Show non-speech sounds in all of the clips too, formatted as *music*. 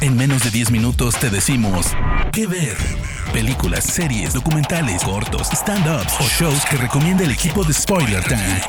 En menos de 10 minutos te decimos qué ver. Películas, series, documentales, cortos, stand-ups o shows que recomienda el equipo de Spoiler Time.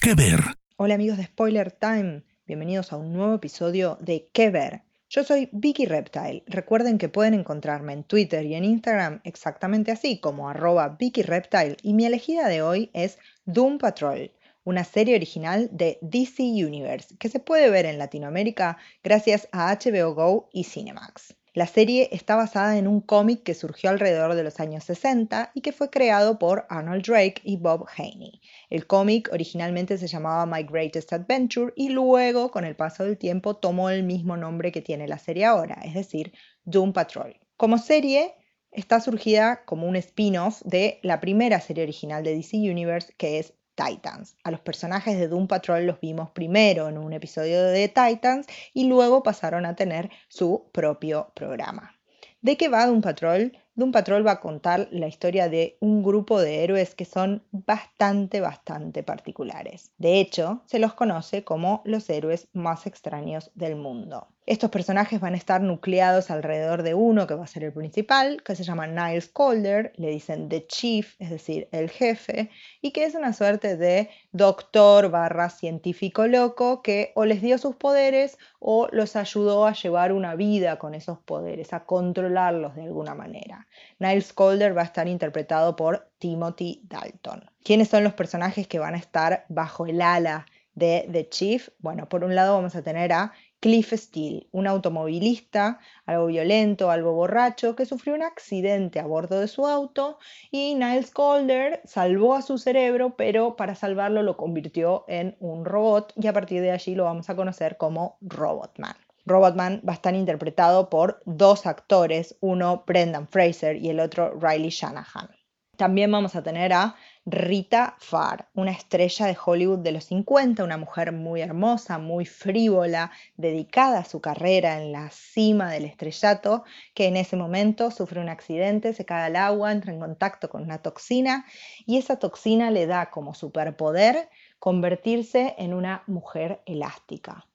¿Qué ver? Hola amigos de Spoiler Time, bienvenidos a un nuevo episodio de ¿Qué ver? Yo soy Vicky Reptile. Recuerden que pueden encontrarme en Twitter y en Instagram exactamente así como arroba Vicky Reptile y mi elegida de hoy es Doom Patrol una serie original de DC Universe que se puede ver en Latinoamérica gracias a HBO Go y Cinemax. La serie está basada en un cómic que surgió alrededor de los años 60 y que fue creado por Arnold Drake y Bob Haney. El cómic originalmente se llamaba My Greatest Adventure y luego, con el paso del tiempo, tomó el mismo nombre que tiene la serie ahora, es decir, Doom Patrol. Como serie, está surgida como un spin-off de la primera serie original de DC Universe, que es Titans. A los personajes de Doom Patrol los vimos primero en un episodio de Titans y luego pasaron a tener su propio programa. ¿De qué va Doom Patrol? Doom Patrol va a contar la historia de un grupo de héroes que son bastante, bastante particulares. De hecho, se los conoce como los héroes más extraños del mundo. Estos personajes van a estar nucleados alrededor de uno que va a ser el principal, que se llama Niles Calder, le dicen The Chief, es decir, el jefe, y que es una suerte de doctor barra científico loco que o les dio sus poderes o los ayudó a llevar una vida con esos poderes, a controlarlos de alguna manera. Niles Calder va a estar interpretado por Timothy Dalton. ¿Quiénes son los personajes que van a estar bajo el ala de The Chief? Bueno, por un lado vamos a tener a Cliff Steele, un automovilista algo violento, algo borracho, que sufrió un accidente a bordo de su auto y Niles Calder salvó a su cerebro, pero para salvarlo lo convirtió en un robot y a partir de allí lo vamos a conocer como Robotman. Robotman va a estar interpretado por dos actores, uno Brendan Fraser y el otro Riley Shanahan. También vamos a tener a Rita Farr, una estrella de Hollywood de los 50, una mujer muy hermosa, muy frívola, dedicada a su carrera en la cima del estrellato, que en ese momento sufre un accidente, se cae al agua, entra en contacto con una toxina y esa toxina le da como superpoder convertirse en una mujer elástica.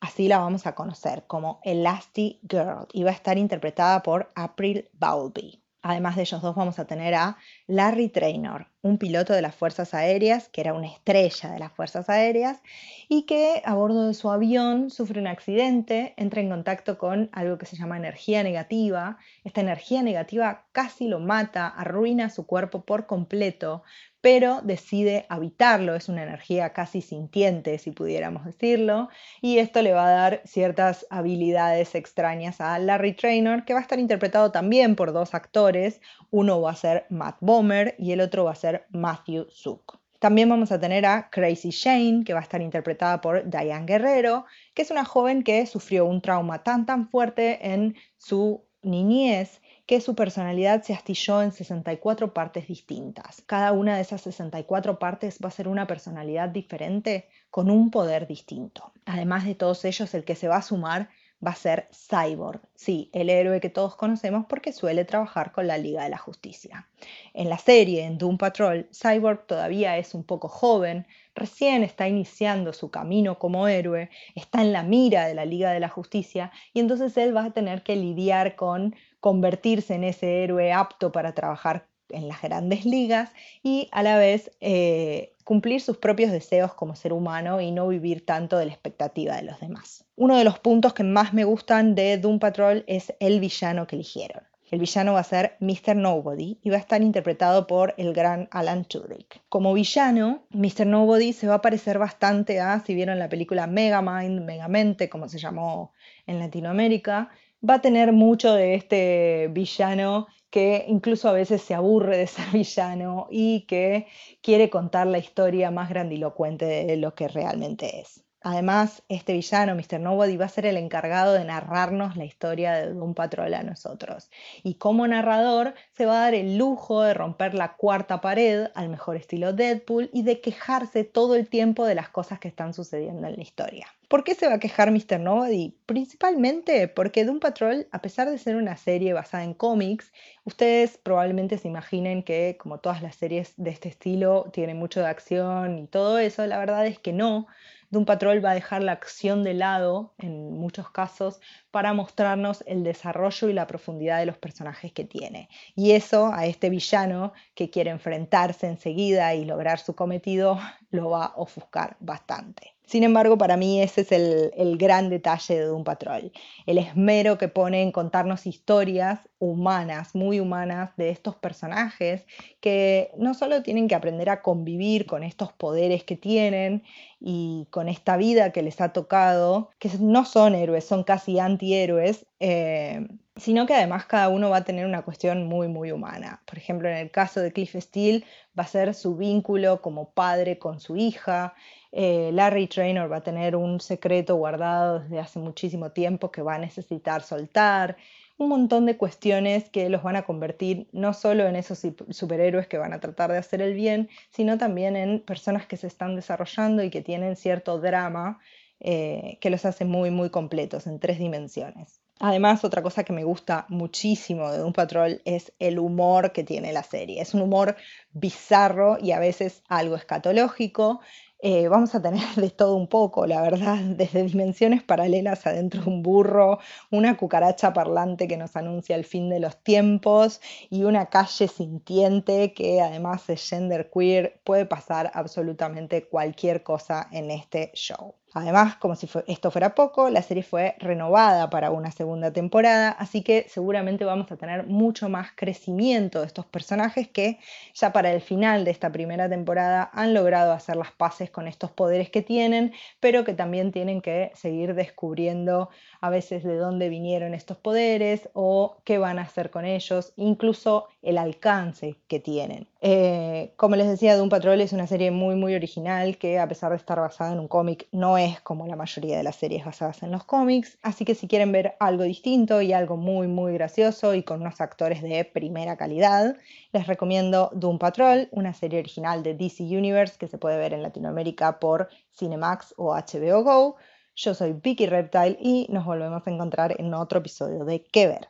Así la vamos a conocer como Elastic Girl y va a estar interpretada por April Bowlby. Además de ellos dos vamos a tener a Larry Traynor, un piloto de las Fuerzas Aéreas, que era una estrella de las Fuerzas Aéreas, y que a bordo de su avión sufre un accidente, entra en contacto con algo que se llama energía negativa. Esta energía negativa casi lo mata, arruina su cuerpo por completo, pero decide habitarlo, es una energía casi sintiente, si pudiéramos decirlo, y esto le va a dar ciertas habilidades extrañas a Larry Traynor, que va a estar interpretado también por dos actores, uno va a ser Matt Bomer y el otro va a ser Matthew Zook. También vamos a tener a Crazy Shane, que va a estar interpretada por Diane Guerrero, que es una joven que sufrió un trauma tan tan fuerte en su niñez que su personalidad se astilló en 64 partes distintas. Cada una de esas 64 partes va a ser una personalidad diferente con un poder distinto. Además de todos ellos, el que se va a sumar va a ser Cyborg, sí, el héroe que todos conocemos porque suele trabajar con la Liga de la Justicia. En la serie, en Doom Patrol, Cyborg todavía es un poco joven, recién está iniciando su camino como héroe, está en la mira de la Liga de la Justicia y entonces él va a tener que lidiar con convertirse en ese héroe apto para trabajar en las grandes ligas y a la vez eh, cumplir sus propios deseos como ser humano y no vivir tanto de la expectativa de los demás. Uno de los puntos que más me gustan de Doom Patrol es el villano que eligieron. El villano va a ser Mr. Nobody y va a estar interpretado por el gran Alan Tudyk. Como villano, Mr. Nobody se va a parecer bastante a, si vieron la película Megamind, Megamente, como se llamó en Latinoamérica, va a tener mucho de este villano que incluso a veces se aburre de *laughs* ser villano y que quiere contar la historia más grandilocuente de lo que realmente es. Además, este villano, Mr. Nobody, va a ser el encargado de narrarnos la historia de un patrón a nosotros. Y como narrador, se va a dar el lujo de romper la cuarta pared al mejor estilo Deadpool y de quejarse todo el tiempo de las cosas que están sucediendo en la historia. ¿Por qué se va a quejar Mr. Nobody? Principalmente porque Doom Patrol, a pesar de ser una serie basada en cómics, ustedes probablemente se imaginen que, como todas las series de este estilo, tiene mucho de acción y todo eso. La verdad es que no Doom Patrol va a dejar la acción de lado en muchos casos para mostrarnos el desarrollo y la profundidad de los personajes que tiene. Y eso a este villano que quiere enfrentarse enseguida y lograr su cometido *laughs* lo va a ofuscar bastante. Sin embargo, para mí ese es el, gran detalle de Doom Patrol, el esmero que pone en contarnos historias humanas, muy humanas, de estos personajes que no solo tienen que aprender a convivir con estos poderes que tienen y con esta vida que les ha tocado, que no son héroes, son casi antihéroes, eh, sino que además cada uno va a tener una cuestión muy, muy humana. Por ejemplo, en el caso de Cliff Steele va a ser su vínculo como padre con su hija, eh, Larry Traynor va a tener un secreto guardado desde hace muchísimo tiempo que va a necesitar soltar, un montón de cuestiones que los van a convertir no solo en esos superhéroes que van a tratar de hacer el bien, sino también en personas que se están desarrollando y que tienen cierto drama eh, que los hace muy, muy completos en tres dimensiones. Además, otra cosa que me gusta muchísimo de Doom Patrol es el humor que tiene la serie. Es un humor bizarro y a veces algo escatológico, eh, vamos a tener *laughs* de todo un poco, la verdad, *laughs* desde dimensiones paralelas adentro de un burro, una cucaracha parlante que nos anuncia el fin de los tiempos y una calle sintiente que además es genderqueer, puede pasar absolutamente cualquier cosa en este show. Además, como si esto fuera poco, la serie fue renovada para una segunda temporada, así que seguramente vamos a tener mucho más crecimiento de estos personajes que ya para el final de esta primera temporada han logrado hacer las paces con estos poderes que tienen, pero que también tienen que seguir descubriendo a veces de dónde vinieron estos poderes o qué van a hacer con ellos, incluso el alcance que tienen. Eh, como les decía, Doom Patrol es una serie muy muy original que a pesar de estar basada en un cómic no es como la mayoría de las series basadas en los cómics, así que si quieren ver algo distinto y algo muy muy gracioso y con unos actores de primera calidad, les recomiendo Doom Patrol, una serie original de DC Universe que se puede ver en Latinoamérica por Cinemax o HBO Go. Yo soy Vicky Reptile y nos volvemos a encontrar en otro episodio de ¿Qué ver?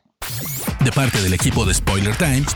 De parte del equipo de Spoiler Times,